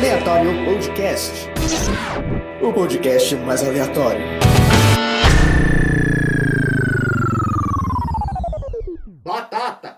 Aleatório Podcast. O podcast mais aleatório. Batata!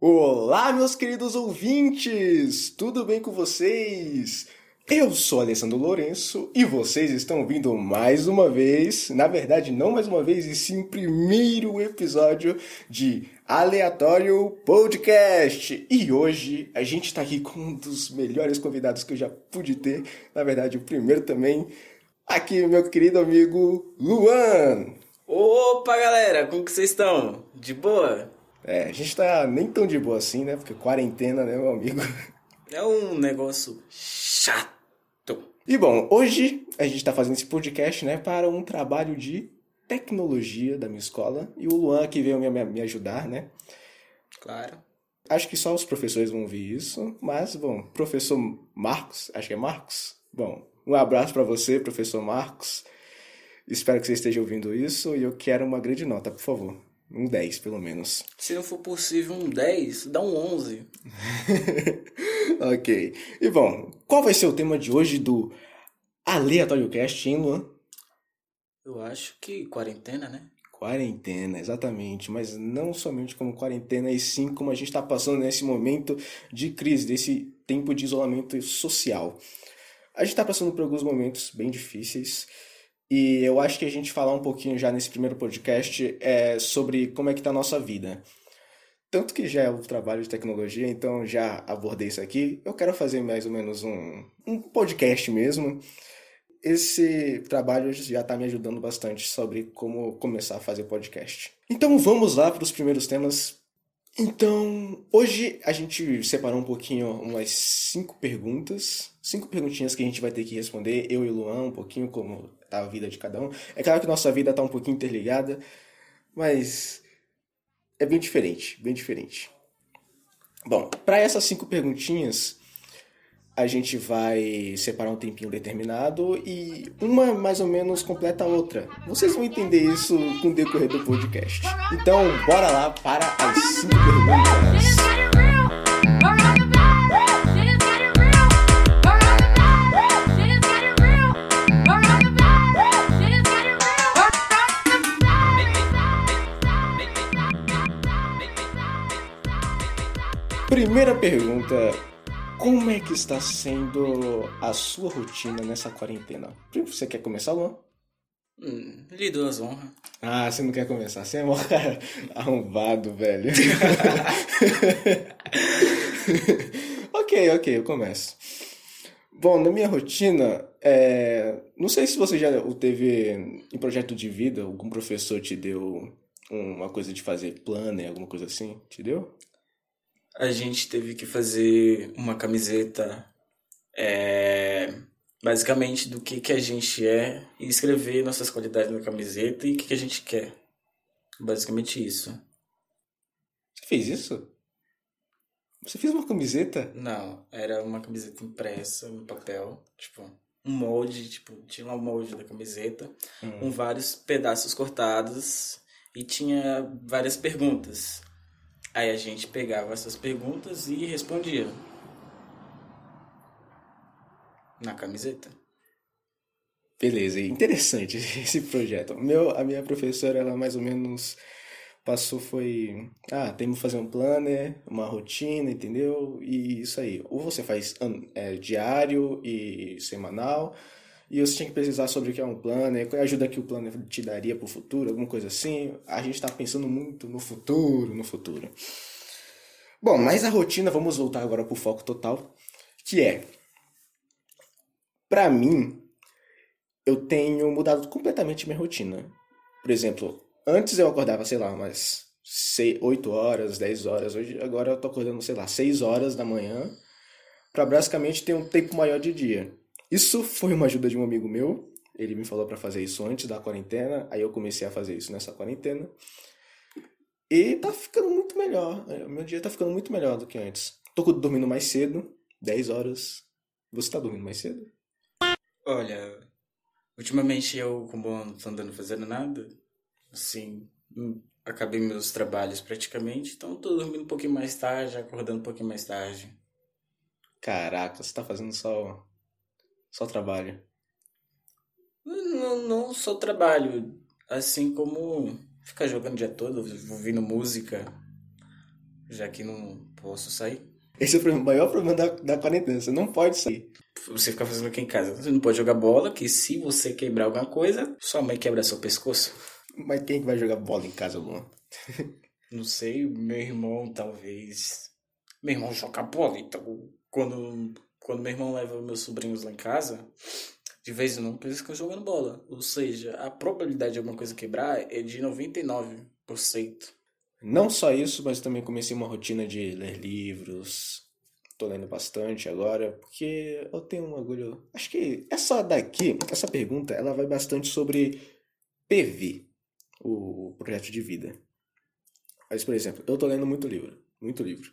Olá, meus queridos ouvintes! Tudo bem com vocês? Eu sou Alessandro Lourenço e vocês estão vindo mais uma vez, na verdade não mais uma vez, e sim primeiro episódio de Aleatório Podcast. E hoje a gente está aqui com um dos melhores convidados que eu já pude ter, na verdade o primeiro também, aqui meu querido amigo Luan. Opa, galera, como que vocês estão? De boa? É, a gente tá nem tão de boa assim, né? Porque quarentena, né, meu amigo? É um negócio chato. E bom, hoje a gente tá fazendo esse podcast, né, para um trabalho de tecnologia da minha escola. E o Luan que veio me, me ajudar, né? Claro. Acho que só os professores vão ver isso, mas, bom, professor Marcos, acho que é Marcos? Bom, um abraço para você, professor Marcos. Espero que você esteja ouvindo isso e eu quero uma grande nota, por favor. Um 10, pelo menos. Se não for possível um 10, dá um 11. ok. E bom, qual vai ser o tema de hoje do Aleatório Cast, hein, Luan? Eu acho que quarentena, né? Quarentena, exatamente. Mas não somente como quarentena, e sim como a gente está passando nesse momento de crise, desse tempo de isolamento social. A gente está passando por alguns momentos bem difíceis. E eu acho que a gente falar um pouquinho já nesse primeiro podcast é sobre como é que tá a nossa vida. Tanto que já é o trabalho de tecnologia, então já abordei isso aqui. Eu quero fazer mais ou menos um, um podcast mesmo. Esse trabalho já está me ajudando bastante sobre como começar a fazer podcast. Então vamos lá para os primeiros temas. Então, hoje a gente separou um pouquinho umas cinco perguntas. Cinco perguntinhas que a gente vai ter que responder, eu e o Luan, um pouquinho como tá a vida de cada um. É claro que nossa vida tá um pouquinho interligada, mas é bem diferente, bem diferente. Bom, para essas cinco perguntinhas, a gente vai separar um tempinho determinado e uma mais ou menos completa a outra. Vocês vão entender isso com o decorrer do podcast. Então, bora lá para as cinco perguntas. Primeira pergunta: Como é que está sendo a sua rotina nessa quarentena? Você quer começar, Luan? Hum, lhe dou as honras. Ah, você não quer começar? Você é mó arrombado, velho. ok, ok, eu começo. Bom, na minha rotina, é... não sei se você já teve em projeto de vida, algum professor te deu uma coisa de fazer planner, alguma coisa assim, te deu? A gente teve que fazer uma camiseta é, basicamente do que, que a gente é e escrever nossas qualidades na camiseta e o que, que a gente quer. Basicamente isso. Você fez isso? Você fez uma camiseta? Não, era uma camiseta impressa no papel, tipo, um molde, tipo, tinha um molde da camiseta, hum. com vários pedaços cortados e tinha várias perguntas. Aí a gente pegava essas perguntas e respondia. Na camiseta. Beleza, interessante esse projeto. Meu, a minha professora, ela mais ou menos passou foi, ah, temos que fazer um planner, uma rotina, entendeu? E isso aí. Ou você faz é, diário e semanal, e você tinha que pesquisar sobre o que é um planner, qual é a ajuda que o planner te daria para o futuro, alguma coisa assim. A gente está pensando muito no futuro, no futuro. Bom, mas a rotina, vamos voltar agora para o foco total, que é, para mim, eu tenho mudado completamente minha rotina. Por exemplo, antes eu acordava, sei lá, umas 8 horas, 10 horas, hoje agora eu tô acordando, sei lá, 6 horas da manhã, para basicamente ter um tempo maior de dia. Isso foi uma ajuda de um amigo meu. Ele me falou para fazer isso antes da quarentena. Aí eu comecei a fazer isso nessa quarentena. E tá ficando muito melhor. É, meu dia tá ficando muito melhor do que antes. Tô dormindo mais cedo, 10 horas. Você tá dormindo mais cedo? Olha, ultimamente eu, como não tô andando fazendo nada, assim, hum, acabei meus trabalhos praticamente, então tô dormindo um pouquinho mais tarde, acordando um pouquinho mais tarde. Caraca, você tá fazendo só, só trabalho. Não, não só trabalho, assim como ficar jogando o dia todo, ouvindo música, já que não posso sair. Esse é o maior problema da, da quarentena, você não pode sair. Você fica fazendo aqui em casa. Você não pode jogar bola, que se você quebrar alguma coisa, sua mãe quebra seu pescoço. Mas quem que vai jogar bola em casa, Luan? não sei, meu irmão talvez. Meu irmão joga bola, então quando, quando meu irmão leva meus sobrinhos lá em casa, de vez em quando eles ficam jogando bola. Ou seja, a probabilidade de alguma coisa quebrar é de 99%. Não só isso, mas também comecei uma rotina de ler livros. Tô lendo bastante agora, porque eu tenho um orgulho. Acho que essa daqui, essa pergunta, ela vai bastante sobre PV, o projeto de vida. Mas, por exemplo, eu tô lendo muito livro, muito livro.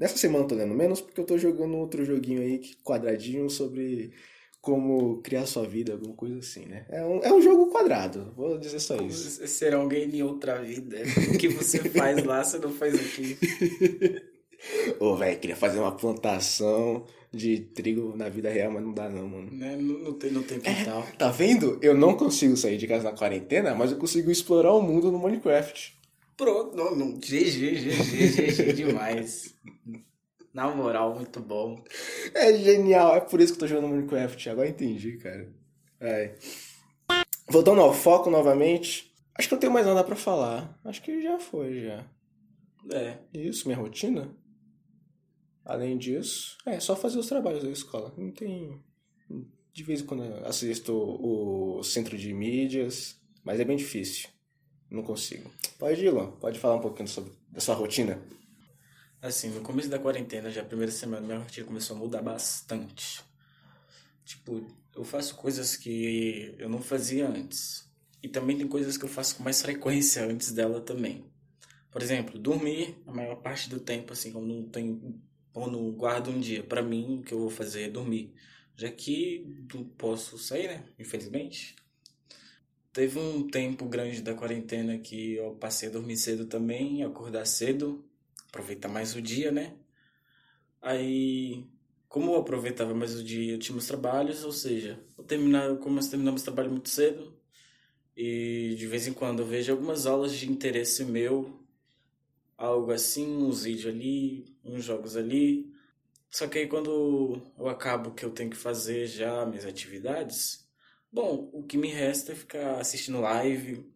Nessa semana eu tô lendo menos porque eu tô jogando outro joguinho aí, quadradinho, sobre como criar sua vida, alguma coisa assim, né? É um, é um jogo quadrado, vou dizer só isso. Ser alguém em outra vida. O que você faz lá, você não faz aqui. Ô, velho, queria fazer uma plantação de trigo na vida real, mas não dá não, mano. Né? Não, não, tem, não tem quintal. É, tá vendo? Eu não consigo sair de casa na quarentena, mas eu consigo explorar o mundo no Minecraft. Pronto, não, não. GG, GG, GG demais. Na moral, muito bom. É genial, é por isso que eu tô jogando Minecraft. Agora entendi, cara. É. Voltando ao foco novamente. Acho que não tenho mais nada para falar. Acho que já foi, já. É. Isso, minha rotina. Além disso, é só fazer os trabalhos da escola. Não tem. De vez em quando assisto o centro de mídias, mas é bem difícil. Não consigo. Pode ir, Luan. Pode falar um pouquinho sobre a sua rotina. Assim, no começo da quarentena, já a primeira semana, minha rotina começou a mudar bastante. Tipo, eu faço coisas que eu não fazia antes. E também tem coisas que eu faço com mais frequência antes dela também. Por exemplo, dormir a maior parte do tempo, assim, quando não tenho, quando guardo um dia. para mim, o que eu vou fazer é dormir. Já que não posso sair, né? Infelizmente. Teve um tempo grande da quarentena que eu passei a dormir cedo também, acordar cedo aproveitar mais o dia, né? Aí, como eu aproveitava mais o dia, eu tinha meus trabalhos, ou seja, eu terminava, como nós terminamos o trabalho muito cedo, e de vez em quando eu vejo algumas aulas de interesse meu, algo assim, uns vídeos ali, uns jogos ali. Só que aí quando eu acabo que eu tenho que fazer já minhas atividades, bom, o que me resta é ficar assistindo live,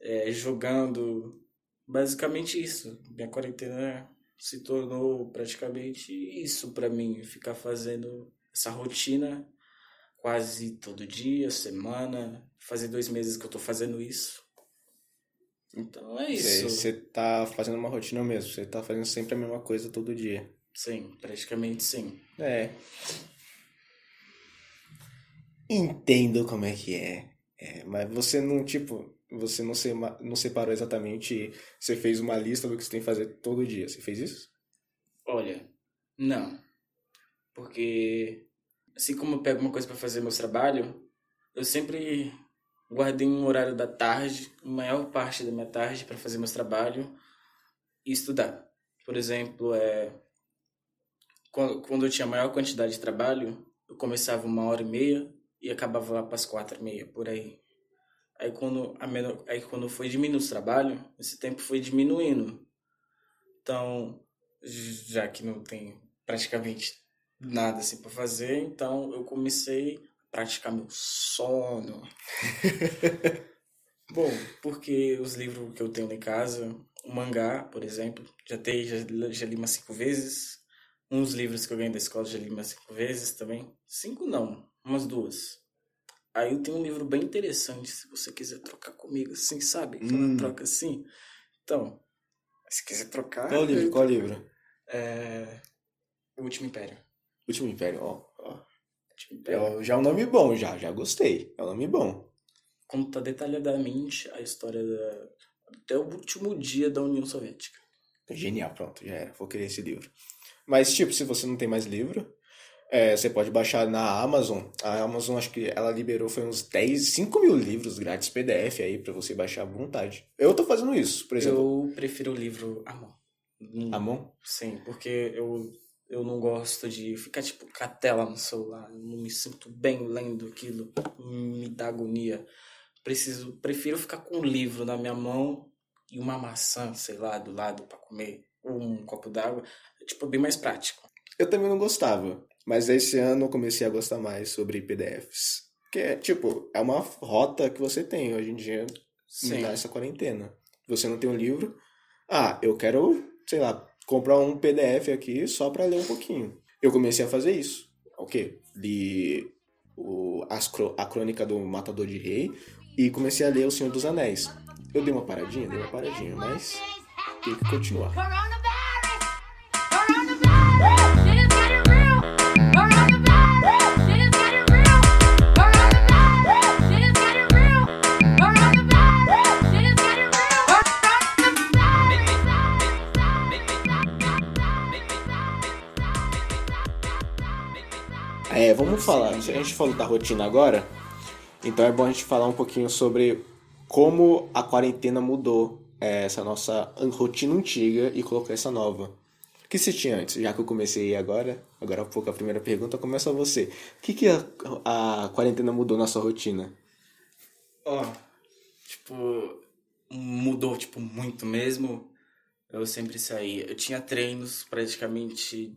é, jogando basicamente isso. Minha quarentena se tornou praticamente isso para mim, ficar fazendo essa rotina quase todo dia, semana, fazer dois meses que eu tô fazendo isso. Então é isso. Você tá fazendo uma rotina mesmo, você tá fazendo sempre a mesma coisa todo dia. Sim, praticamente sim. É. Entendo como é que é. é mas você não, tipo, você não, se, não separou exatamente, você fez uma lista do que você tem que fazer todo dia. Você fez isso? Olha, não. Porque assim como eu pego uma coisa para fazer meu trabalho, eu sempre guardei um horário da tarde, a maior parte da minha tarde para fazer meu trabalho e estudar. Por exemplo, é quando eu tinha maior quantidade de trabalho, eu começava uma hora e meia e acabava lá para as quatro e meia, por aí. Aí quando, a menor, aí quando foi diminuindo o trabalho, esse tempo foi diminuindo. Então, já que não tem praticamente nada assim para fazer, então eu comecei a praticar meu sono. Bom, porque os livros que eu tenho em casa, o mangá, por exemplo, já tem, já, já li umas cinco vezes. Uns livros que eu ganhei da escola já li umas cinco vezes também. Cinco não, umas duas. Aí eu tenho um livro bem interessante, se você quiser trocar comigo, assim, sabe? Hum. troca assim. Então, se quiser trocar. Qual livro? Eu... Qual livro? É... O Último Império. Último Império, ó. ó. É, já é um nome bom, já, já gostei. É um nome bom. Conta detalhadamente a história da... até o último dia da União Soviética. Genial, pronto, já era. Vou querer esse livro. Mas, tipo, se você não tem mais livro, é, você pode baixar na Amazon. A Amazon, acho que ela liberou foi uns 10, 5 mil livros grátis PDF aí para você baixar à vontade. Eu tô fazendo isso, por exemplo. Eu prefiro o livro à mão. À mão? Sim, porque eu, Eu não gosto de ficar, tipo, com a tela no celular. Eu não me sinto bem lendo aquilo. Me dá agonia. Preciso, prefiro ficar com um livro na minha mão e uma maçã, sei lá, do lado para comer. Ou um copo d'água. É, tipo, bem mais prático. Eu também não gostava. Mas esse ano eu comecei a gostar mais sobre PDFs. Que é, tipo, é uma rota que você tem hoje em dia Sim. nessa quarentena. Você não tem um livro. Ah, eu quero, sei lá, comprar um PDF aqui só para ler um pouquinho. Eu comecei a fazer isso. O quê? Li o, a crônica do Matador de Rei e comecei a ler O Senhor dos Anéis. Eu dei uma paradinha, dei uma paradinha, mas tem que continuar. Vamos falar. A gente falou da rotina agora, então é bom a gente falar um pouquinho sobre como a quarentena mudou é, essa nossa rotina antiga e colocou essa nova. O que você tinha antes? Já que eu comecei agora, agora há pouco a primeira pergunta, começa você. O que, que a, a quarentena mudou na sua rotina? Ó, tipo, mudou, tipo, muito mesmo. Eu sempre saía. Eu tinha treinos praticamente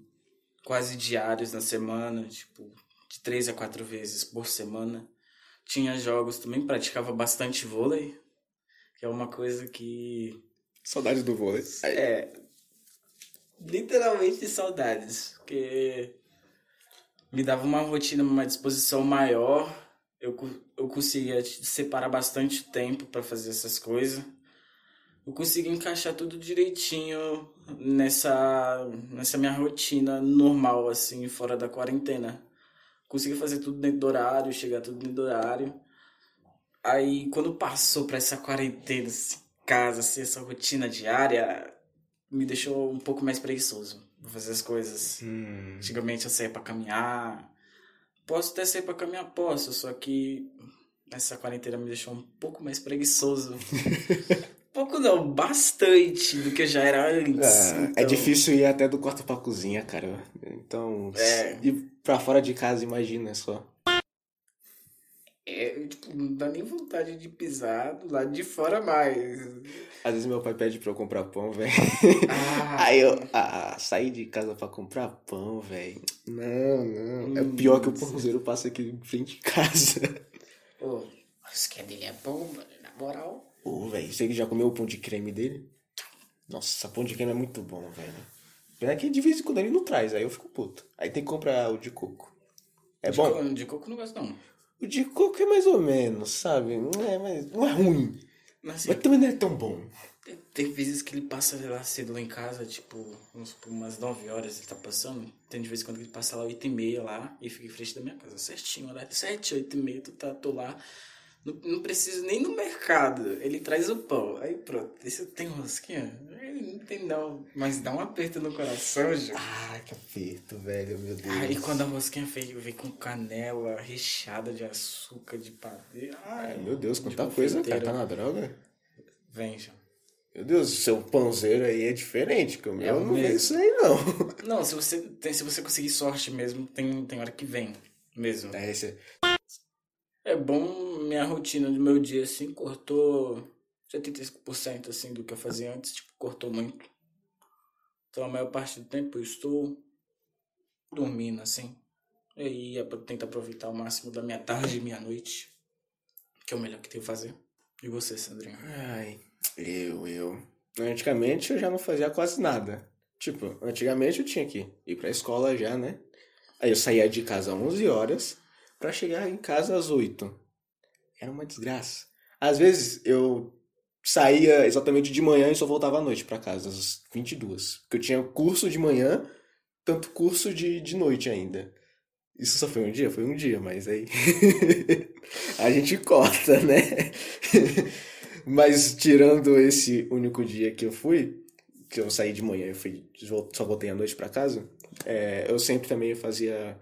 quase diários na semana, tipo, de três a quatro vezes por semana. Tinha jogos também, praticava bastante vôlei, que é uma coisa que Saudades do vôlei. é literalmente saudades, porque me dava uma rotina, uma disposição maior. Eu, eu conseguia separar bastante tempo para fazer essas coisas. Eu consegui encaixar tudo direitinho nessa, nessa minha rotina normal, assim, fora da quarentena. Consegui fazer tudo dentro do horário, chegar tudo dentro do horário. Aí, quando passou pra essa quarentena, esse casa, assim, essa rotina diária, me deixou um pouco mais preguiçoso pra fazer as coisas. Hum, Antigamente eu saía pra caminhar. Posso até sair pra caminhar, posso, só que essa quarentena me deixou um pouco mais preguiçoso. pouco não, bastante do que eu já era antes. Ah, É então- difícil ir até do quarto pra cozinha, cara. Então, É. ir pra fora de casa, imagina só. É, tipo, não dá nem vontade de pisar do lado de fora mais. Às vezes meu pai pede pra eu comprar pão, velho. Ah, Aí eu ah, saí de casa pra comprar pão, velho. Não, não. É pior que o pãozeiro passa aqui em frente de casa. Pô, mas que dele é bom, mano, na moral. Ô, velho, você que já comeu o pão de creme dele? Nossa, pão de creme é muito bom, velho. Pena que de vez em quando ele não traz, aí eu fico puto. Aí tem que comprar o de coco. É de bom? Co de coco eu não gosto, não. O de coco é mais ou menos, sabe? Não é, mas, não é ruim. Mas assim, Mas também não é tão bom. Tem, tem vezes que ele passa lá cedo lá em casa, tipo, vamos supor, umas 9 horas ele tá passando. Tem de vez em quando que ele passa lá 8 e meia lá e fica em frente da minha casa, certinho, horário 7, 8 e meia, tu tá, tô lá. Não, não preciso nem no mercado, ele traz o pão. Aí pronto, esse tem rosquinha? Não tem não, mas dá um aperto no coração, Ju. Ah, que aperto, velho, meu Deus. Aí quando a rosquinha veio, vem com canela recheada de açúcar, de pavê. Ai, meu Deus, de quanta coisa, cara. Tá na droga? Vem, Ju. Meu Deus, seu pãozeiro aí é diferente, que o meu É o não vem mesmo. isso aí, não. Não, se você, tem, se você conseguir sorte mesmo, tem, tem hora que vem mesmo. É, esse... É bom, minha rotina do meu dia, assim, cortou 75% assim, do que eu fazia antes, tipo, cortou muito. Então, a maior parte do tempo eu estou dormindo, assim. E aí, eu tento aproveitar o máximo da minha tarde e minha noite, que é o melhor que tenho a fazer. E você, Sandrinho? Ai, eu, eu. Antigamente eu já não fazia quase nada. Tipo, antigamente eu tinha que ir pra escola já, né? Aí eu saía de casa às 11 horas pra chegar em casa às 8. Era uma desgraça. Às vezes eu saía exatamente de manhã e só voltava à noite pra casa, às 22. Porque eu tinha curso de manhã, tanto curso de, de noite ainda. Isso só foi um dia? Foi um dia, mas aí. a gente corta, né? mas tirando esse único dia que eu fui, que eu saí de manhã e fui, só voltei à noite pra casa, é, eu sempre também fazia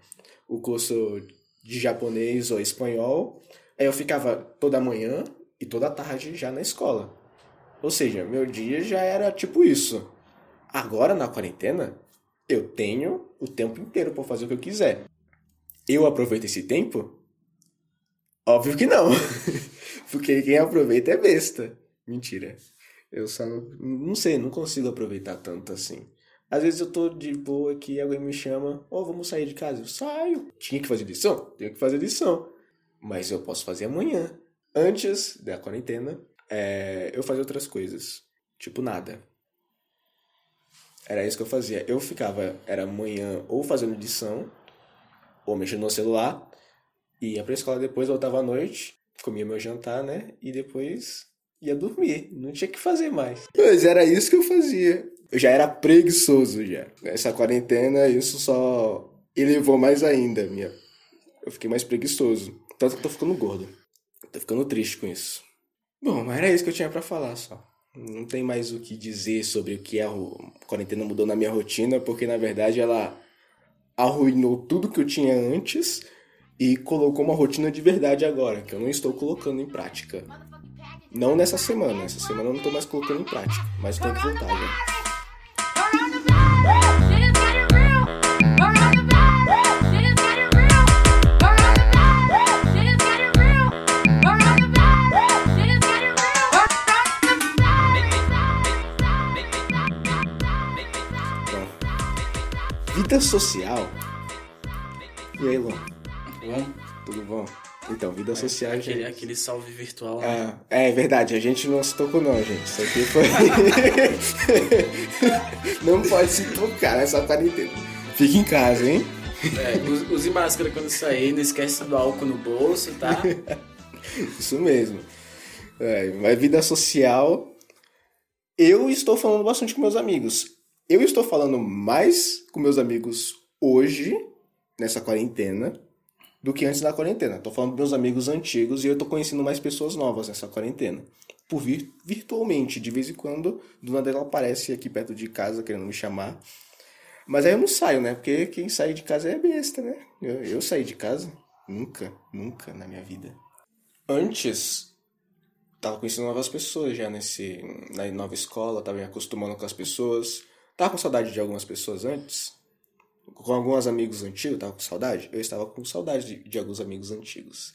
o curso de japonês ou espanhol. Aí eu ficava toda manhã e toda tarde já na escola. Ou seja, meu dia já era tipo isso. Agora na quarentena, eu tenho o tempo inteiro pra fazer o que eu quiser. Eu aproveito esse tempo? Óbvio que não. Porque quem aproveita é besta. Mentira. Eu só não, não sei, não consigo aproveitar tanto assim. Às vezes eu tô de boa aqui, alguém me chama, ô, vamos sair de casa. Eu saio. Tinha que fazer lição? Tenho que fazer lição. Mas eu posso fazer amanhã. Antes da quarentena, é, eu fazia outras coisas. Tipo nada. Era isso que eu fazia. Eu ficava, era amanhã ou fazendo lição, ou mexendo no celular, ia pra escola depois, voltava à noite, comia meu jantar, né? E depois ia dormir. Não tinha que fazer mais. Mas era isso que eu fazia. Eu já era preguiçoso já. Essa quarentena, isso só elevou mais ainda minha. Eu fiquei mais preguiçoso. Tanto que eu tô ficando gordo. Tô ficando triste com isso. Bom, mas era isso que eu tinha pra falar só. Não tem mais o que dizer sobre o que a quarentena mudou na minha rotina, porque na verdade ela arruinou tudo que eu tinha antes e colocou uma rotina de verdade agora, que eu não estou colocando em prática. Não nessa semana, essa semana eu não tô mais colocando em prática, mas tenho que voltar já. Vida social. E aí, Lon? Bom, Tudo bom? Então, vida social, aquele, gente. aquele salve virtual. né? É, é verdade, a gente não se tocou não, gente. Isso aqui foi. não pode se tocar nessa quarentena. Fica em casa, hein? É, use- use máscara quando sair, não esquece do álcool no bolso, tá? Isso mesmo. É, mas vida social. Eu estou falando bastante com meus amigos. Eu estou falando mais com meus amigos hoje, nessa quarentena, do que antes da quarentena. Estou falando com meus amigos antigos e eu estou conhecendo mais pessoas novas nessa quarentena. Por vir virtualmente, de vez em quando, do nada ela aparece aqui perto de casa querendo me chamar. Mas aí eu não saio, né? Porque quem sai de casa é besta, né? Eu, eu saí de casa? Nunca, nunca na minha vida. Antes, tava conhecendo novas pessoas já nesse, na nova escola, tava me acostumando com as pessoas. Tava com saudade de algumas pessoas antes. Com alguns amigos antigos, tava com saudade. Eu estava com saudade de, de alguns amigos antigos.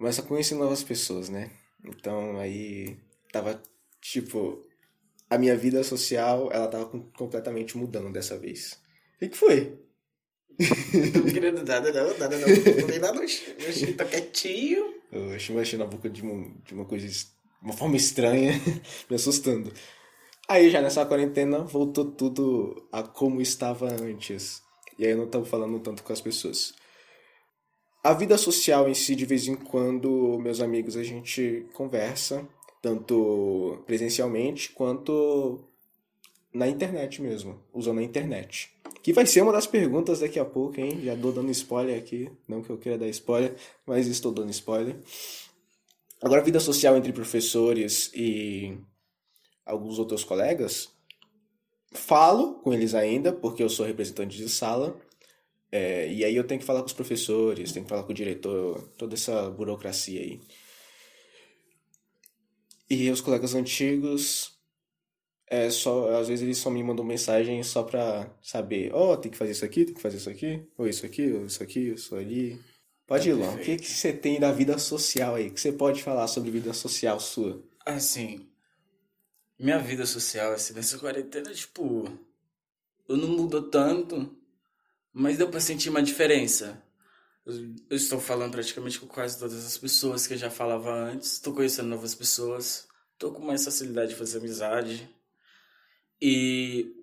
Mas tá conhecendo novas pessoas, né? Então aí tava tipo. A minha vida social, ela tava com- completamente mudando dessa vez. O que, foi? Não tô querendo nada, não, nada, não. Não falei nada, oxi, oxi, tô quietinho. Eu achei mexendo na boca de uma, de uma coisa, es- uma forma estranha, me assustando. Aí já nessa quarentena voltou tudo a como estava antes. E aí eu não tava falando tanto com as pessoas. A vida social em si, de vez em quando, meus amigos, a gente conversa, tanto presencialmente quanto na internet mesmo, usando a internet. Que vai ser uma das perguntas daqui a pouco, hein? Já dou dando spoiler aqui. Não que eu queira dar spoiler, mas estou dando spoiler. Agora, vida social entre professores e alguns outros colegas. Falo com eles ainda, porque eu sou representante de sala. É, e aí eu tenho que falar com os professores, tenho que falar com o diretor, toda essa burocracia aí. E os colegas antigos, é só, às vezes eles só me mandam mensagem só pra saber, ó, tem que fazer isso aqui, tem que fazer isso aqui, ou isso aqui, ou isso aqui, isso ali. Pode ir, Lon. O que, que você tem da vida social aí? Que você pode falar sobre vida social sua? Assim, minha vida social, assim, nessa quarentena, tipo, eu não mudou tanto, mas deu pra sentir uma diferença. Eu, eu estou falando praticamente com quase todas as pessoas que eu já falava antes, estou conhecendo novas pessoas, estou com mais facilidade de fazer amizade. E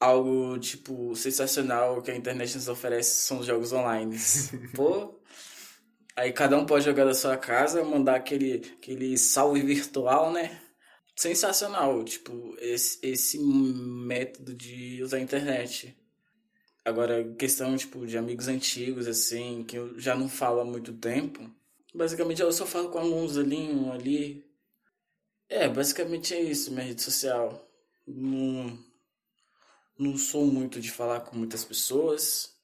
algo, tipo, sensacional que a internet nos oferece são os jogos online. Pô, Aí cada um pode jogar da sua casa, mandar aquele, aquele salve virtual, né? Sensacional, tipo, esse, esse método de usar a internet. Agora, questão, tipo, de amigos antigos, assim, que eu já não falo há muito tempo. Basicamente, eu só falo com alguns ali, um ali. É, basicamente é isso, minha rede social. Não, não sou muito de falar com muitas pessoas.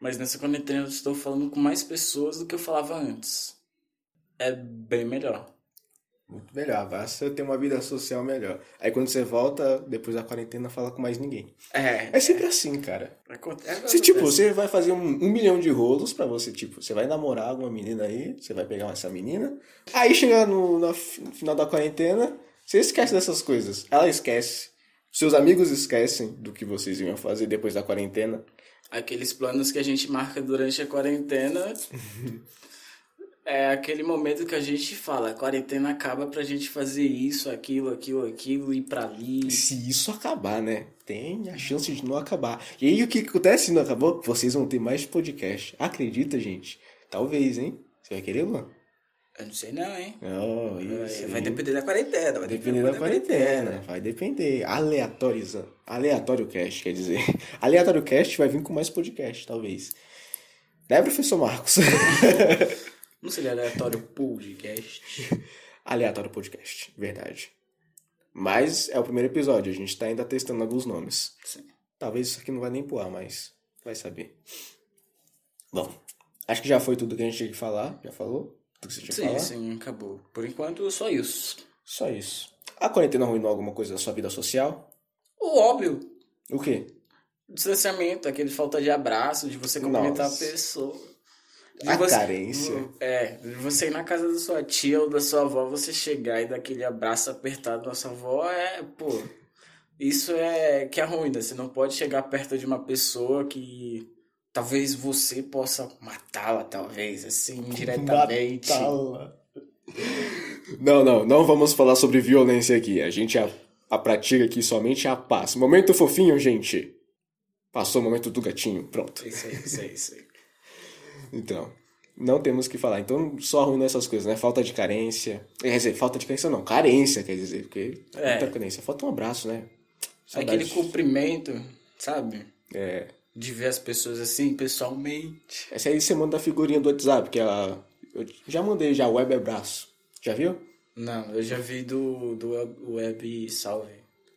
Mas nessa quarentena eu estou falando com mais pessoas do que eu falava antes. É bem melhor. Muito melhor, basta ter uma vida social melhor. Aí quando você volta, depois da quarentena, fala com mais ninguém. É. É sempre assim, cara. Acontece. Se, tipo, você vai fazer um, um milhão de rolos pra você, tipo, você vai namorar alguma menina aí, você vai pegar essa menina, aí chega no, no final da quarentena, você esquece dessas coisas. Ela esquece. Seus amigos esquecem do que vocês iam fazer depois da quarentena. Aqueles planos que a gente marca durante a quarentena. é aquele momento que a gente fala, a quarentena acaba pra gente fazer isso, aquilo, aquilo, aquilo, ir pra ali. Se isso acabar, né? Tem a chance de não acabar. E aí o que acontece se não acabou? Vocês vão ter mais podcast. Acredita, gente? Talvez, hein? Você vai querer, Luan? Eu não sei não, hein? Oh, isso. Vai, depender da quarentena. Vai depender da quarentena, vai depender. Aleatoriza. Aleatório cast, quer dizer. Aleatório cast vai vir com mais podcast, talvez. Né, professor Marcos? Não seria aleatório podcast. Aleatório podcast, verdade. Mas é o primeiro episódio, a gente tá ainda testando alguns nomes. Sim. Talvez isso aqui não vai nem pro ar, mas vai saber. Bom, acho que já foi tudo que a gente tinha que falar. Já falou? Tudo que você tinha que Sim, falar? sim, acabou. Por enquanto, só isso. Só isso. A quarentena arruinou alguma coisa da sua vida social? O óbvio, O quê? distanciamento, aquele falta de abraço, de você cumprimentar Nossa. a pessoa. De A você- carência. É, de você ir na casa da sua tia ou da sua avó, você chegar e dar aquele abraço apertado na sua avó, é, pô, isso é que é ruim, né? Você não pode chegar perto de uma pessoa que talvez você possa matá-la, talvez, assim, indiretamente. Matá-la. Não, não, não vamos falar sobre violência aqui. A gente a, a pratica aqui somente a paz. Momento fofinho, gente. Passou o momento do gatinho. Pronto. Isso aí, isso aí, isso aí. Então, não temos que falar. Então, só arruinou essas coisas, né? Falta de carência. Quer dizer, falta de carência não. Carência, quer dizer. Porque É. muita carência. Falta um abraço, né? Saudade. Aquele cumprimento, sabe? É. De ver as pessoas assim, pessoalmente. Essa aí você manda a figurinha do WhatsApp, que é a... Eu já mandei já, web abraço. Já viu? Não, eu já vi do, do web, salve.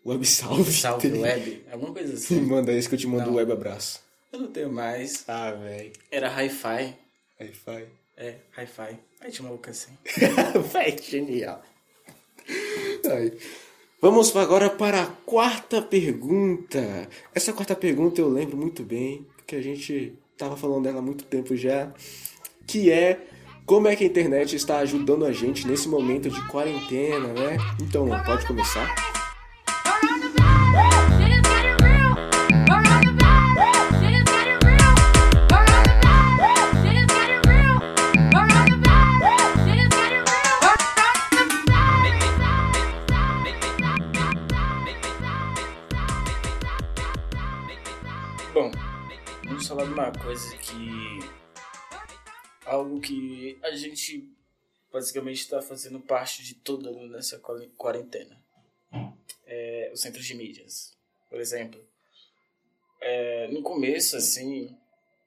Web salve. Salve web, alguma coisa assim. manda esse que eu te mando o web abraço. Eu não tenho mais. Ah, velho. Era hi-fi. Wi-Fi. É, hi-fi. Aí tinha maluco assim. Véi, genial. Ai. Vamos agora para a quarta pergunta. Essa quarta pergunta eu lembro muito bem, porque a gente tava falando dela há muito tempo já, que é como é que a internet está ajudando a gente nesse momento de quarentena, né? Então, pode começar. Uma coisa que. Algo que a gente basicamente está fazendo parte de mundo nessa quarentena. É, o centro de mídias, por exemplo. É, no começo, assim,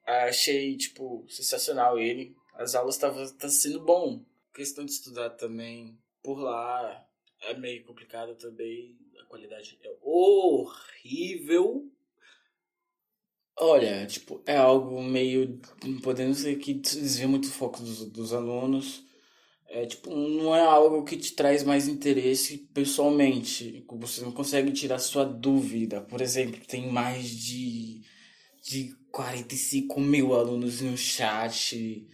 achei, tipo, sensacional ele. As aulas estavam tá sendo bom. Questão de estudar também por lá é meio complicado também. A qualidade é horrível. Olha, tipo, é algo meio. Podendo ser que desvia muito o foco dos, dos alunos. É, tipo, não é algo que te traz mais interesse pessoalmente. Você não consegue tirar sua dúvida. Por exemplo, tem mais de, de 45 mil alunos no chat.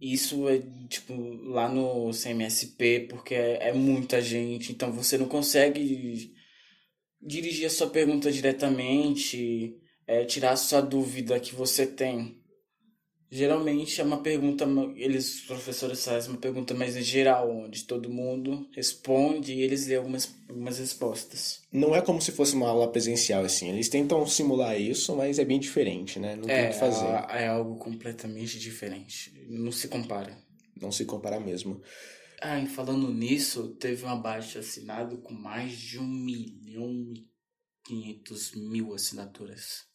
Isso é, tipo, lá no CMSP, porque é, é muita gente. Então você não consegue dirigir a sua pergunta diretamente é, tirar a sua dúvida que você tem. Geralmente é uma pergunta, eles, os professores fazem uma pergunta mais geral, onde todo mundo responde e eles lêem algumas, algumas respostas. Não é como se fosse uma aula presencial, assim. Eles tentam simular isso, mas é bem diferente, né? Não tem o É, que fazer. é algo completamente diferente. Não se compara. Não se compara mesmo. Ah, e falando nisso, teve um abaixo assinado com mais de um milhão e quinhentos mil assinaturas.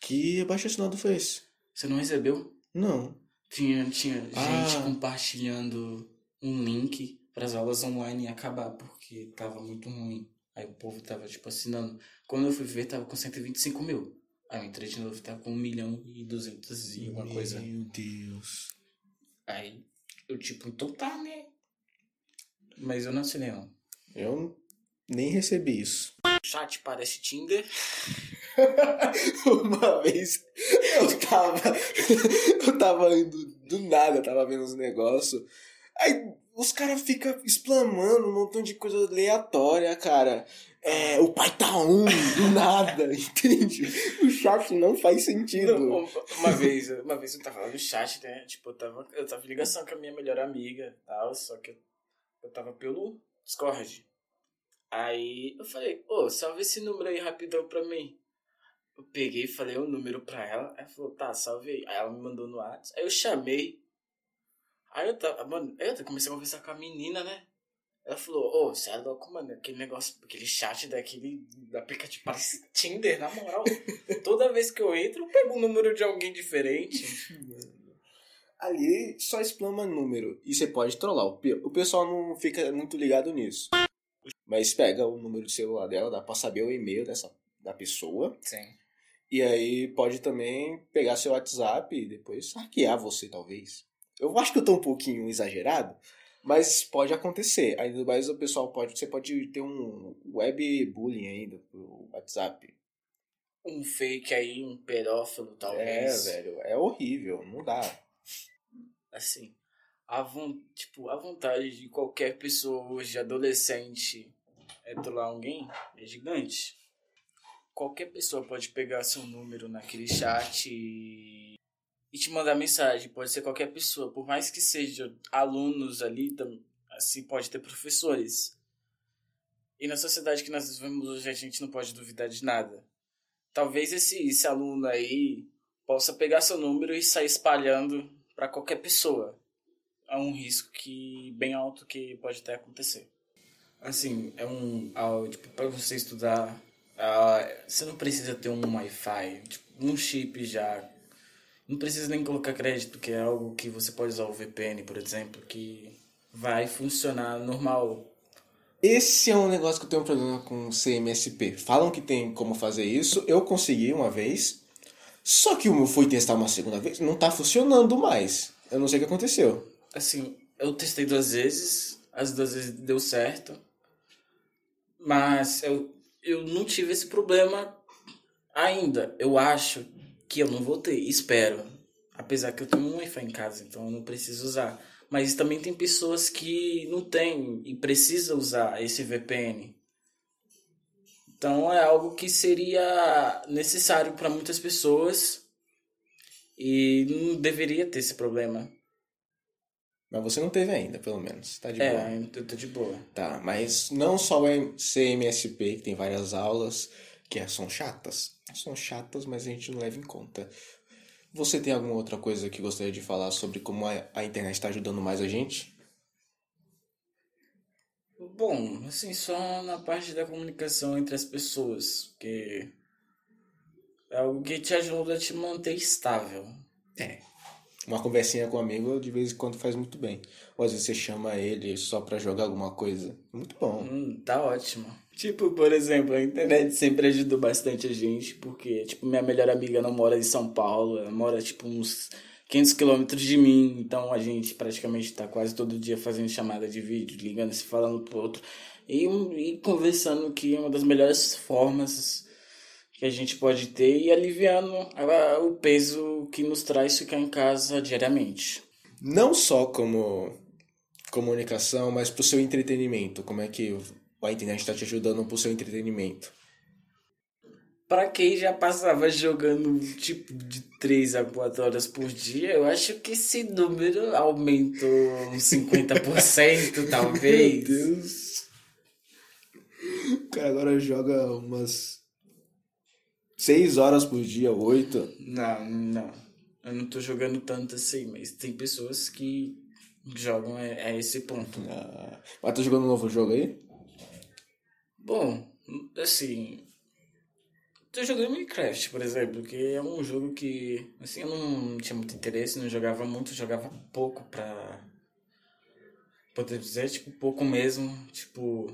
Que abaixo assinado foi esse? Você não recebeu? Não. Tinha, tinha gente Ah. compartilhando um link para as aulas online acabar, porque tava muito ruim. Aí o povo tava, tipo, assinando. Quando eu fui ver, tava com 125 mil. Aí eu entrei de novo, tava com 1 milhão e 200 e uma coisa. Meu Deus. Aí eu, tipo, então tá, né? Mas eu não assinei, não. Eu nem recebi isso. O chat parece Tinder. Uma vez eu tava. Eu tava indo do nada, tava vendo uns negócios. Aí os caras ficam explamando um montão de coisa aleatória, cara. É, o pai tá um, do nada, entende? O chat não faz sentido. Não, uma vez, uma vez eu tava no chat, né? Tipo, eu tava, eu tava em ligação com a minha melhor amiga tal, só que eu, eu tava pelo Discord. Aí eu falei, ô, salve esse número aí rapidão pra mim. Eu peguei e falei o número pra ela. Ela falou, tá, salve aí. Aí ela me mandou no WhatsApp. Aí eu chamei. Aí eu tava, mano, eu comecei a conversar com a menina, né? Ela falou, ô, você é louco, mano, aquele negócio, aquele chat daquele do aplicativo parece Tinder, na moral. Toda vez que eu entro, eu pego um número de alguém diferente. Ali só explama número. E você pode trollar. O pe- O pessoal não fica muito ligado nisso. Mas pega o número de celular dela, dá pra saber o e-mail dessa, da pessoa. Sim. E aí pode também pegar seu WhatsApp e depois hackear você, talvez. Eu acho que eu tô um pouquinho exagerado, mas pode acontecer. Ainda mais o pessoal pode. Você pode ter um web bullying ainda pro WhatsApp. Um fake aí, um pedófilo, É, talvez. velho. É horrível. Não dá. assim, a, von, tipo, a vontade de qualquer pessoa hoje, adolescente, é trollar alguém é gigante. Qualquer pessoa pode pegar seu número naquele chat e, e te mandar mensagem. Pode ser qualquer pessoa, por mais que seja alunos ali, assim, pode ter professores. E na sociedade que nós vivemos hoje, a gente não pode duvidar de nada. Talvez esse, esse aluno aí possa pegar seu número e sair espalhando para qualquer pessoa. É um risco que bem alto que pode até acontecer. Assim, é um ah, tipo para você estudar, ah, você não precisa ter um Wi-Fi, tipo, um chip já. Não precisa nem colocar crédito, que é algo que você pode usar o VPN, por exemplo, que vai funcionar normal. Esse é um negócio que eu tenho um problema com CMSP. Falam que tem como fazer isso. Eu consegui uma vez. Só que o meu fui testar uma segunda vez, não tá funcionando mais. Eu não sei o que aconteceu. Assim, eu testei duas vezes, as duas vezes deu certo, mas eu, eu não tive esse problema ainda. Eu acho que eu não vou ter, espero. Apesar que eu tenho um Wi-Fi em casa, então eu não preciso usar. Mas também tem pessoas que não têm e precisam usar esse VPN. Então é algo que seria necessário para muitas pessoas e não deveria ter esse problema. Mas você não teve ainda, pelo menos. Tá de boa. É, eu tô de boa. Tá, mas não só o CMSP, que tem várias aulas que são chatas. São chatas, mas a gente não leva em conta. Você tem alguma outra coisa que gostaria de falar sobre como a, internet está ajudando mais a gente? Bom, assim, só na parte da comunicação entre as pessoas, porque é algo que te ajuda a te manter estável. É. Uma conversinha com um amigo de vez em quando faz muito bem. Ou às vezes você chama ele só pra jogar alguma coisa. Muito bom. Hum, tá ótimo. Tipo, por exemplo, a internet sempre ajudou bastante a gente, porque, tipo, minha melhor amiga não mora em São Paulo, ela mora, tipo, uns 500 quilômetros de mim, então a gente praticamente tá quase todo dia fazendo chamada de vídeo, ligando, se falando pro outro, e, e conversando, que é uma das melhores formas que a gente pode ter e aliviando o peso que nos traz ficar em casa diariamente. Não só como comunicação, mas pro seu entretenimento. Como é que a internet está te ajudando pro seu entretenimento? Pra quem já passava jogando tipo de 3 a 4 horas por dia, eu acho que esse número aumentou uns 50%, talvez. Deus. O cara agora joga umas 6 horas por dia, 8. Não, não. Eu não tô jogando tanto assim, mas tem pessoas que jogam a, a esse ponto. Ah, mas tá jogando um novo jogo aí? Bom, assim. Tô jogando Minecraft, por exemplo, que é um jogo que, assim, eu não tinha muito interesse, não jogava muito, jogava pouco pra. Poder dizer, tipo, pouco mesmo, tipo.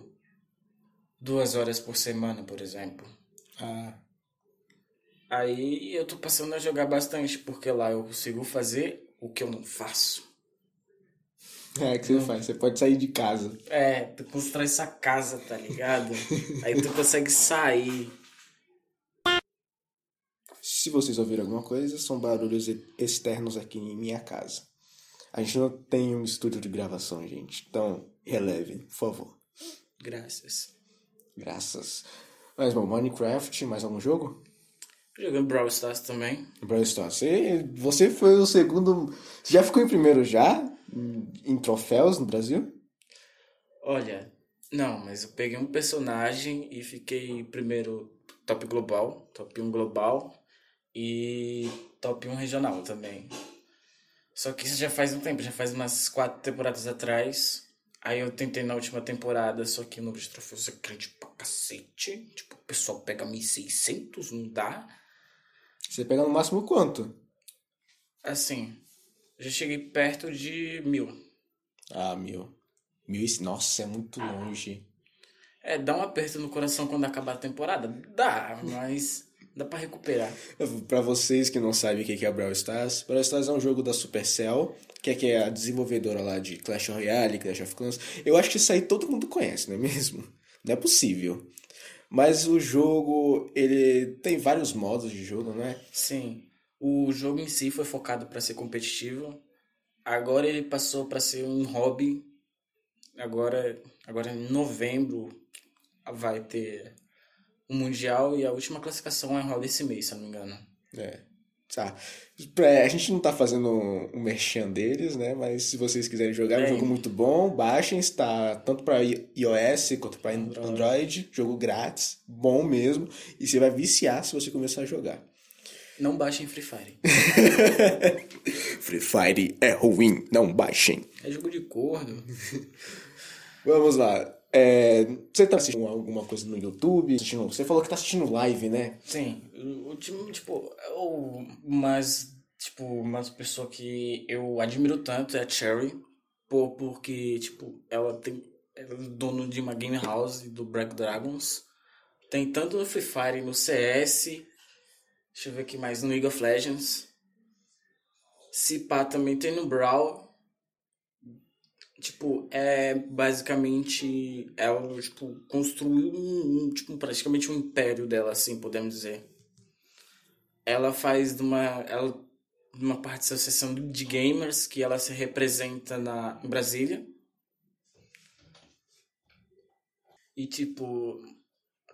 Duas horas por semana, por exemplo. Ah, Aí eu tô passando a jogar bastante, porque lá eu consigo fazer o que eu não faço. É, que você faz? Você pode sair de casa. É, tu constrói essa casa, tá ligado? Aí tu consegue sair. Se vocês ouviram alguma coisa, são barulhos externos aqui em minha casa. A gente não tem um estúdio de gravação, gente. Então, relevem, por favor. Graças. Graças. Mas, bom, Minecraft, mais algum jogo? Jogando Brawl Stars também. Brawl Stars. Você, você foi o segundo... Você já ficou em primeiro já? Em- troféus no Brasil? Olha, não, mas eu peguei um personagem e fiquei primeiro top global, top 1 global e top 1 regional também. Só que isso já faz um tempo, já faz umas quatro temporadas atrás. Aí eu tentei na última temporada, só que o número de troféus é grande pra cacete. Tipo, o pessoal pega 1.600, não dá. Você pega no máximo quanto? Assim, já cheguei perto de mil. Ah, mil. Mil. Nossa, é muito longe. É, dá um aperto no coração quando acabar a temporada? Dá, mas dá pra recuperar. Pra vocês que não sabem o que é Brawl Stars, Brawl Stars é um jogo da Supercell, que é, que é a desenvolvedora lá de Clash Royale, Clash of Clans. Eu acho que isso aí todo mundo conhece, não é mesmo? Não é possível. Mas o jogo, ele tem vários modos de jogo, não é? Sim, o jogo em si foi focado para ser competitivo. Agora ele passou para ser um hobby. Agora, agora em novembro vai ter o mundial e a última classificação é rola esse mês, se não me engano. É. Tá. A gente não tá fazendo um merchan deles, né? Mas se vocês quiserem jogar, é um jogo muito bom. Baixem, está tanto para iOS quanto para Android. Android. Jogo grátis, bom mesmo. E você vai viciar se você começar a jogar. Não baixem Free Fire. Free Fire é ruim, não baixem. É jogo de corno. Vamos lá. É, você tá assistindo alguma coisa no YouTube? Assistindo- você falou que tá assistindo live, né? Sim, o time, tipo, eu, mas, tipo, uma pessoa que eu admiro tanto é a Cherry, por, porque, tipo, ela tem, ela é dono de uma game house do Black Dragons, tem tanto no Free Fire no CS, deixa eu ver aqui mais, no League of Legends, se pá também tem no Brawl, tipo, é basicamente ela, tipo, construiu um, um, tipo, praticamente um império dela, assim, podemos dizer. Ela faz de uma, ela, uma parte da associação de gamers que ela se representa na, em Brasília. E, tipo,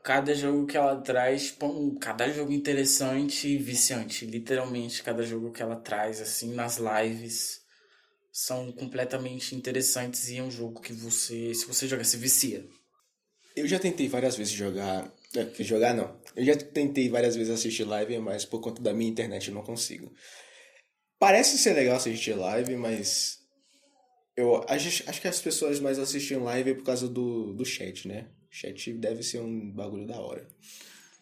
cada jogo que ela traz, tipo, cada jogo interessante e viciante. Literalmente, cada jogo que ela traz, assim, nas lives são completamente interessantes e é um jogo que você, se você jogar, se vicia. Eu já tentei várias vezes jogar. é, Jogar não. Eu já tentei várias vezes assistir live, mas por conta da minha internet eu não consigo. Parece ser legal assistir live, mas. Eu acho, acho que as pessoas mais assistem live por causa do, do chat, né? Chat deve ser um bagulho da hora.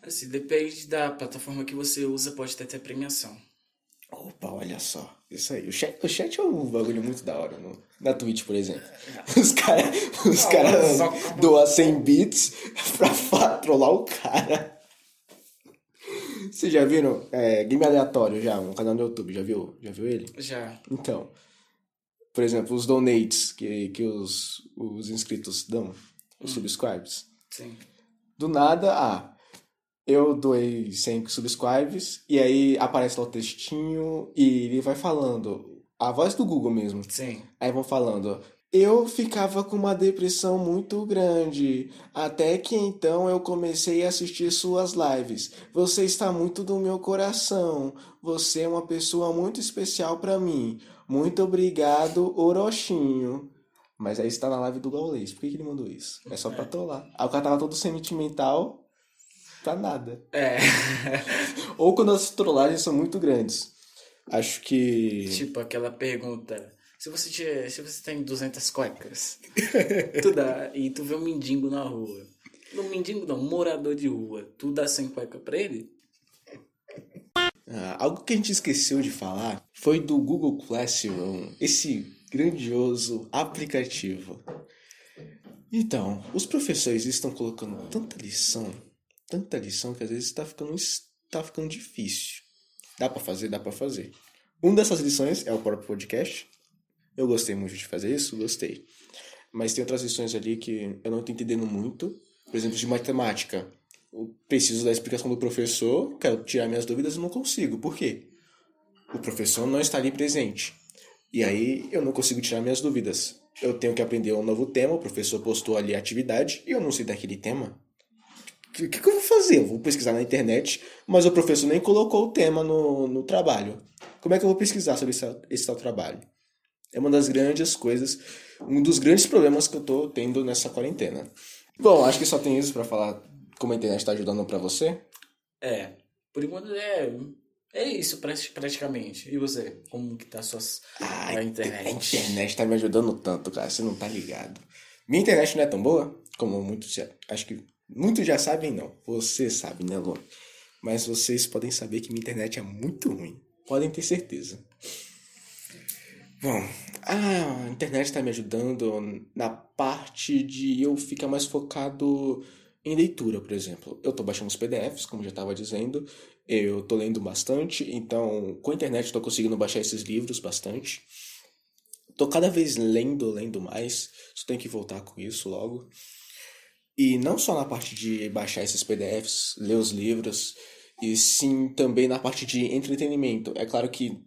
Assim, depende da plataforma que você usa, pode ter até premiação. Opa, olha só. Isso aí. O chat, o chat é um bagulho muito da hora. No, na Twitch, por exemplo. Os caras os cara doam 100 bits pra trollar o cara. Vocês já viram? É, Game Aleatório já, um canal no YouTube. Já viu? Já viu ele? Já. Então. Por exemplo, os donates que, que os, os inscritos dão. Os subscribes. Sim. Do nada, ah, eu doei 100 subscribes e aí aparece lá o textinho e ele vai falando, a voz do Google mesmo. Sim. Aí vão falando, eu ficava com uma depressão muito grande, até que então eu comecei a assistir suas lives. Você está muito do meu coração. Você é uma pessoa muito especial pra mim. Muito obrigado, Orochinho. Mas aí está na live do Gaulês. Por que, que ele mandou isso? É só pra trollar. Aí o cara tava todo sentimental pra nada. É. Ou quando as trollagens são muito grandes. Acho que. tipo aquela pergunta. Se você, tiver, se você tem 200 cuecas, tu dá, e tu vê um mendigo na rua. Não, mendigo não, morador de rua. Tu dá 100 cueca pra ele? Ah, algo que a gente esqueceu de falar foi do Google Classroom, esse grandioso aplicativo. Então, os professores estão colocando tanta lição, tanta lição que às vezes está ficando, tá ficando difícil. Dá pra fazer? Dá pra fazer. Uma dessas lições é o próprio podcast. Eu gostei muito de fazer isso? Gostei. Mas tem outras lições ali que eu não tô entendendo muito. Por exemplo, de matemática. Eu preciso da explicação do professor, quero tirar minhas dúvidas e não consigo. Por quê? O professor não está ali presente. E aí eu não consigo tirar minhas dúvidas. Eu tenho que aprender um novo tema, o professor postou ali a atividade e eu não sei daquele tema. O que, que, eu vou fazer? Eu vou pesquisar na internet, mas o professor nem colocou o tema no, no trabalho. Como é que eu vou pesquisar sobre esse, esse tal trabalho? É uma das grandes coisas, um dos grandes problemas que eu tô tendo nessa quarentena. Bom, acho que só tem isso pra falar como a internet tá ajudando pra você. É, por enquanto é, é isso prati- praticamente. E você? Como que tá a sua Ai, a internet? A internet tá me ajudando tanto, cara, você não tá ligado. Minha internet não é tão boa, como muitos. Acho que muitos já sabem, não. Você sabe, né, Lu? Mas vocês podem saber que minha internet é muito ruim. Podem ter certeza. Bom, a internet tá me ajudando na parte de eu ficar mais focado em leitura, por exemplo. Eu tô baixando os PDFs, como já estava dizendo. Eu tô lendo bastante, então com a internet tô conseguindo baixar esses livros bastante. Tô cada vez lendo, lendo mais. Só tenho que voltar com isso logo. E não só na parte de baixar esses PDFs, ler os livros, e sim também na parte de entretenimento. É claro que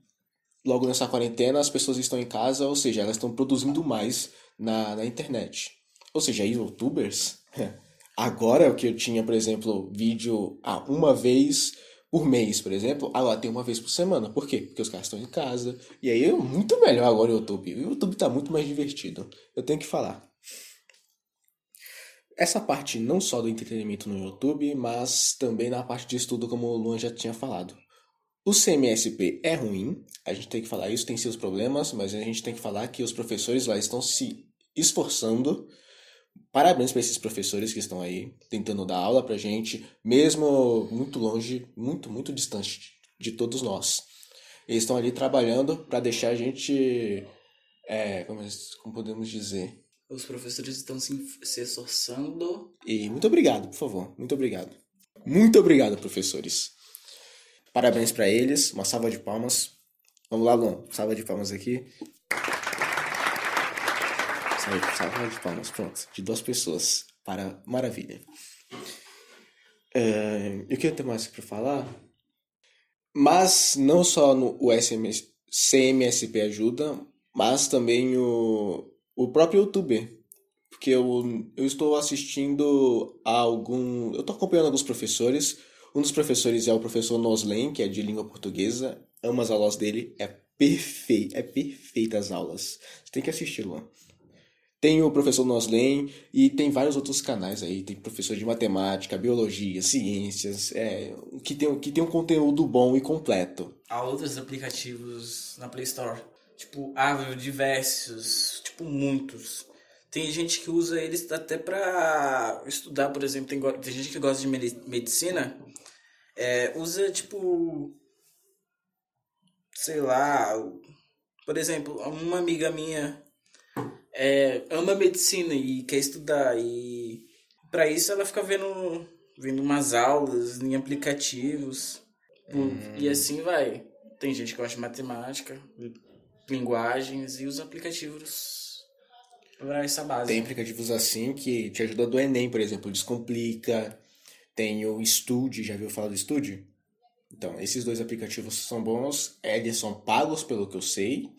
logo nessa quarentena as pessoas estão em casa, ou seja, elas estão produzindo mais na, na internet. Ou seja, youtubers. Agora o que eu tinha, por exemplo, vídeo ah, uma vez por mês, por exemplo, agora tem uma vez por semana. Por quê? Porque os caras estão em casa. E aí é muito melhor agora o YouTube. O YouTube tá muito mais divertido. Eu tenho que falar. Essa parte não só do entretenimento no YouTube, mas também na parte de estudo, como o Luan já tinha falado. O CMSP é ruim, a gente tem que falar isso, tem seus problemas, mas a gente tem que falar que os professores lá estão se esforçando. Parabéns para esses professores que estão aí tentando dar aula pra gente, mesmo muito longe, muito, muito distante de todos nós. Eles estão ali trabalhando para deixar a gente, é, como, como podemos dizer, Os professores estão se, se esforçando. E muito obrigado, por favor. Muito obrigado. Muito obrigado, professores. Parabéns pra eles. Uma salva de palmas. Vamos lá, Luan. Salva de palmas aqui. Salva, de palmas. Pronto. De duas pessoas. Para maravilha. É, eu tenho mais pra falar? Mas não só no o SMS, CMSP ajuda, mas também o, o próprio youtuber. Porque eu, eu estou assistindo a algum. Eu estou acompanhando alguns professores. Um dos professores é o professor Noslen, que é de língua portuguesa. Amo as aulas dele. É perfeito. É perfeita as aulas. Você tem que assistir, Luan. Tem o professor Noslen e tem vários outros canais aí. Tem professor de matemática, biologia, ciências, é, que, tem, que tem um conteúdo bom e completo. Há outros aplicativos na Play Store. Tipo, há diversos, tipo, muitos. Tem gente que usa eles até pra estudar, por exemplo. Tem, tem gente que gosta de medi- medicina, é, usa, tipo, sei lá, por exemplo, uma amiga minha é, ama medicina e quer estudar e para isso ela fica vendo vendo umas aulas em aplicativos Pô, e assim vai tem gente que gosta de matemática linguagens e os aplicativos essa base Tem aplicativos assim que te ajuda do Enem, por exemplo, Descomplica. Tem o Studio, já viu falar do Studio? Então, esses dois aplicativos são bons, eles são pagos pelo que eu sei,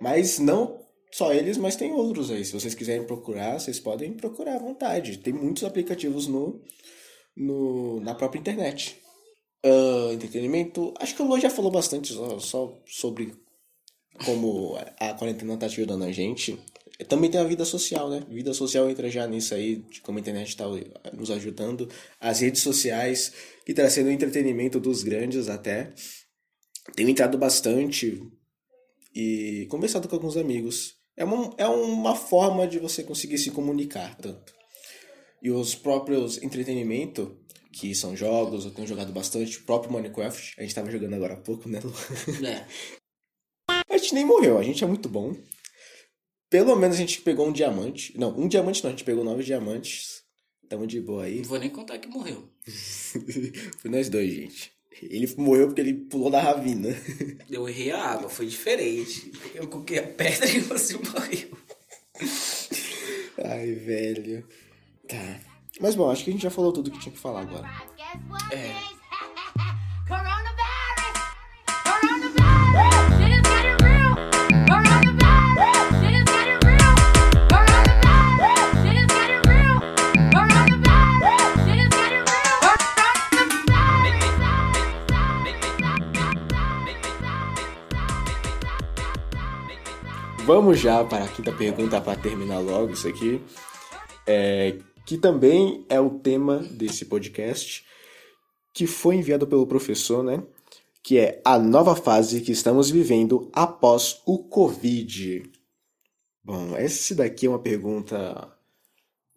mas não só eles, mas tem outros aí. Se vocês quiserem procurar, vocês podem procurar à vontade. Tem muitos aplicativos no, no na própria internet. Ah, entretenimento, acho que o Lô já falou bastante só, só sobre como a quarentena tá ajudando a gente. Também tem a vida social, né? Vida social entra já nisso aí, de como a internet está nos ajudando. As redes sociais, que está sendo o entretenimento dos grandes até. Tenho entrado bastante e conversado com alguns amigos. É uma, é uma forma de você conseguir se comunicar tanto. E os próprios entretenimento, que são jogos, eu tenho jogado bastante. O próprio Minecraft, a gente tava jogando agora há pouco, né, Lu? é. A gente nem morreu, a gente é muito bom. Pelo menos a gente pegou um diamante. Não, um diamante não, a gente pegou nove diamantes. Tamo de boa aí. não vou nem contar que morreu Foi nós dois, gente. Ele morreu porque ele pulou da ravina. Eu errei a água, foi diferente. Eu coloquei a pedra e você morreu. Ai, velho. Tá. Mas bom, acho que a gente já falou tudo que tinha que falar agora. É. Vamos já para a quinta pergunta para terminar logo isso aqui. É, que também é o tema desse podcast, que foi enviado pelo professor, né? Que é a nova fase que estamos vivendo após o Covid. Bom, esse daqui é uma pergunta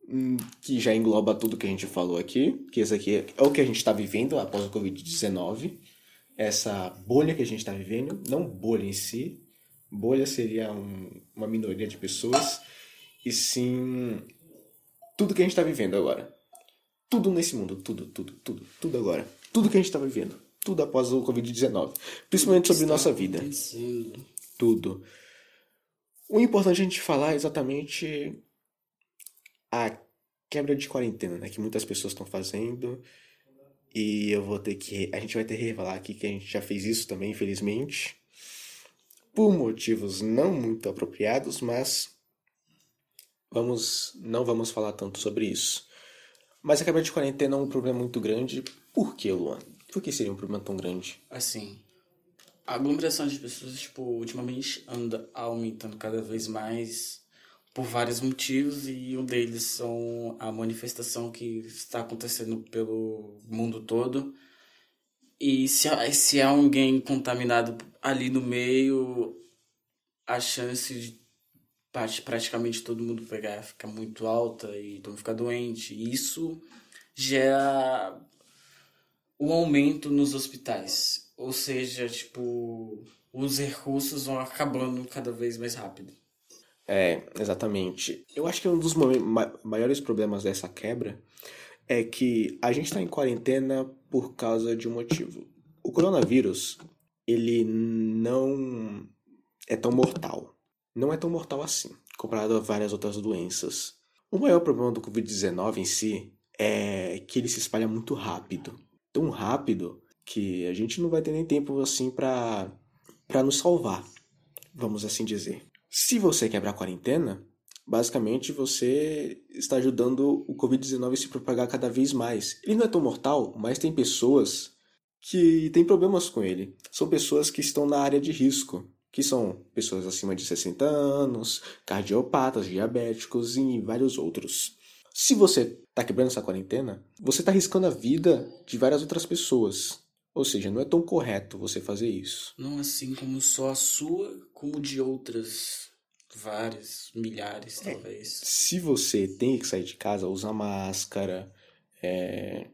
hum, que já engloba tudo que a gente falou aqui, que esse aqui é o que a gente está vivendo após o Covid-19, essa bolha que a gente está vivendo, não bolha em si, bolha seria um- uma minoria de pessoas, e sim tudo que a gente está vivendo agora. Tudo nesse mundo, tudo, tudo, tudo, tudo agora. Tudo que a gente está vivendo. Tudo após o Covid-19. Principalmente sobre nossa vida. Tudo. O importante é a gente falar é exatamente a quebra de quarentena, né? Que muitas pessoas estão fazendo. E eu vou ter que. A gente vai ter que revelar aqui que a gente já fez isso também, infelizmente. Por motivos não muito apropriados, mas. Vamos. Não vamos falar tanto sobre isso. Mas a quebra de quarentena é um problema muito grande. Por que, Luan? Por que seria um problema tão grande? Assim, a aglomeração de pessoas, tipo, ultimamente anda aumentando cada vez mais por vários motivos e um deles são a manifestação que está acontecendo pelo mundo todo. E se, se há alguém contaminado ali no meio, a chance de prati- praticamente todo mundo pegar fica muito alta e mundo ficar doente. E isso gera o aumento nos hospitais. Ou seja, tipo, os recursos vão acabando cada vez mais rápido. É, exatamente. Eu acho que um dos maiores problemas dessa quebra é que a gente está em quarentena por causa de um motivo. O coronavírus, ele não é tão mortal. Não é tão mortal assim, comparado a várias outras doenças. O maior problema do Covid-19 em si é que ele se espalha muito rápido. Tão rápido que a gente não vai ter nem tempo assim para para nos salvar, vamos assim dizer. Se você quebrar a quarentena, basicamente você está ajudando o Covid-19 a se propagar cada vez mais. Ele não é tão mortal, mas tem pessoas que têm problemas com ele. São pessoas que estão na área de risco, que são pessoas acima de 60 anos, cardiopatas, diabéticos e vários outros. Se você está quebrando essa quarentena, você está arriscando a vida de várias outras pessoas. Ou seja, não é tão correto você fazer isso. Não assim como só a sua, como de outras várias, milhares talvez. Se você tem que sair de casa, usa máscara, é,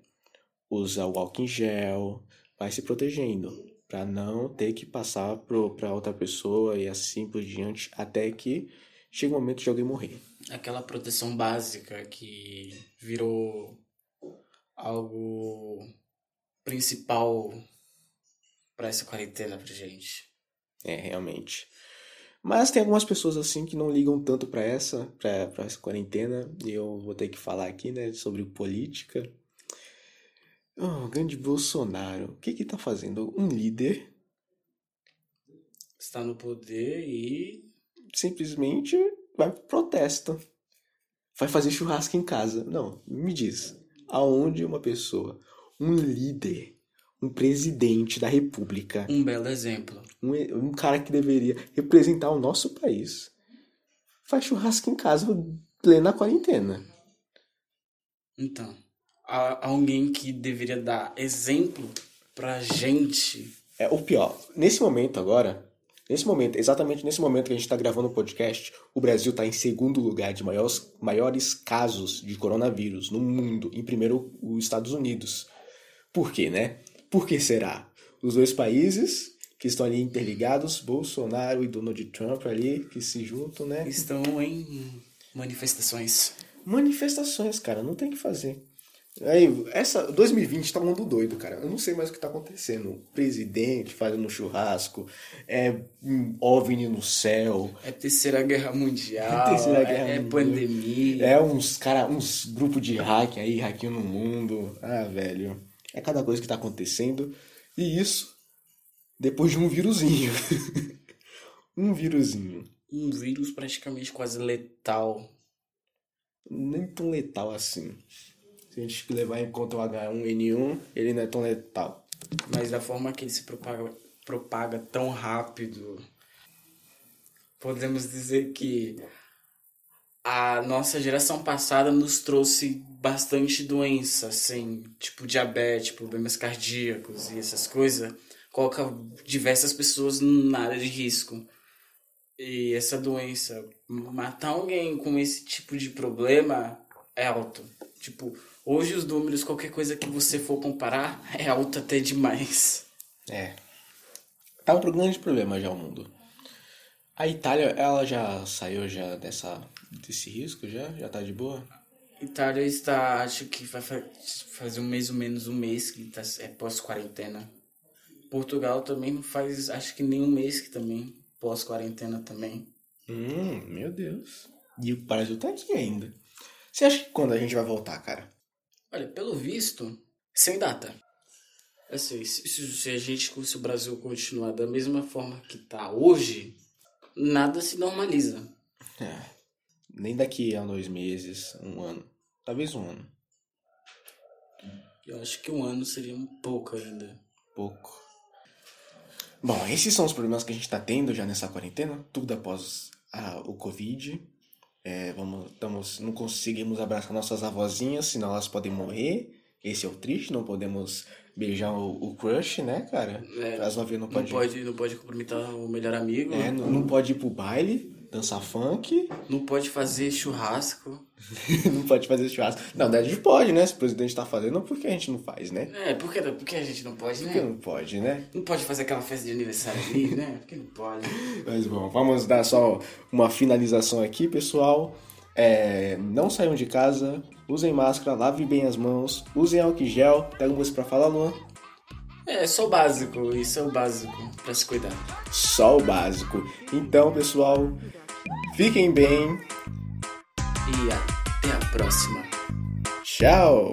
usa o álcool em gel, vai se protegendo para não ter que passar para outra pessoa e assim por diante, até que chega o momento de alguém morrer. Aquela proteção básica que virou algo principal para essa quarentena pra gente. É, realmente. Mas tem algumas pessoas assim que não ligam tanto para essa, para essa quarentena, e eu vou ter que falar aqui, né, sobre política. Oh, grande Bolsonaro, o que que tá fazendo? Um líder Está no poder e simplesmente vai pro protesto. Vai fazer churrasco em casa. Não, me diz. Aonde uma pessoa, um líder, um presidente da república, um belo exemplo. um, um cara que deveria representar o nosso país, faz churrasco em casa plena quarentena. Então, há alguém que deveria dar exemplo pra gente. É o pior. Nesse momento agora, nesse momento, exatamente nesse momento que a gente está gravando o podcast, o Brasil está em segundo lugar de maiores, maiores casos de coronavírus no mundo. Em primeiro, os Estados Unidos. Por quê, né? Por que será? Os dois países que estão ali interligados, Bolsonaro e Donald Trump ali, que se juntam, né? Estão em manifestações. Manifestações, cara, não tem o que fazer. Aí, essa 2020 tá um mundo doido, cara. Eu não sei mais o que tá acontecendo. Presidente fazendo churrasco, é um OVNI no céu, É terceira guerra mundial, Terceira é- Guerra é, Mundial. pandemia. é uns cara, uns grupos de hack aí, hacking no mundo. Ah, velho. É cada coisa que tá acontecendo. E isso depois de um vírusinho. um vírusinho. Um vírus praticamente quase letal. Nem tão letal assim. Se a gente levar em conta o H1N1, ele não é tão letal. Mas da forma que ele se propaga, propaga tão rápido, podemos dizer que a nossa geração passada nos trouxe bastante doença, assim, tipo diabetes, problemas cardíacos e essas coisas, coloca diversas pessoas na área de risco. E essa doença, matar alguém com esse tipo de problema é alto. Tipo, hoje os números, qualquer coisa que você for comparar, é alto até demais. É. Tá um grande problema já o mundo. A Itália, ela já saiu já dessa, desse risco já? Já tá de boa? Itália está, acho que vai fa- fazer um mês ou menos um mês que tá, é pós-quarentena. Portugal também não faz, acho que nem um mês que também pós-quarentena também. Hum, meu Deus. E o Brasil tá aqui ainda. Você acha que quando a gente vai voltar, cara? Olha, pelo visto, sem data. Assim, se, se- se a gente, se o Brasil continuar da mesma forma que tá hoje, nada se normaliza. É. Nem daqui a dois meses, um ano. Talvez um ano. Eu acho que um ano seria um pouco ainda. Pouco. Bom, esses são os problemas que a gente tá tendo já nessa quarentena. Tudo após a- o Covid. É, vamos, estamos, não conseguimos abraçar nossas avózinhas, senão elas podem morrer. Esse é o triste, não podemos beijar o, o crush, né, cara? É, As novinhas não Não podem. pode, não pode cumprimentar o melhor amigo. É, não, não pode ir pro baile, dançar funk, Não pode fazer churrasco. não pode fazer churrasco. Não, a gente pode, né? Se o presidente tá fazendo, por que a gente não faz, né? É, por que, por que a gente não pode, Por que né? não pode, né? Não pode fazer aquela festa de aniversário ali, né? Por que não pode? Mas bom, vamos dar só uma finalização aqui, pessoal. É, não saiam de casa, usem máscara, lavem bem as mãos, usem álcool em gel. Tem alguma coisa pra falar, Luan? É, só o básico. Isso é o básico pra se cuidar. Só o básico. Então, pessoal, fiquem bem. E até a próxima. Tchau!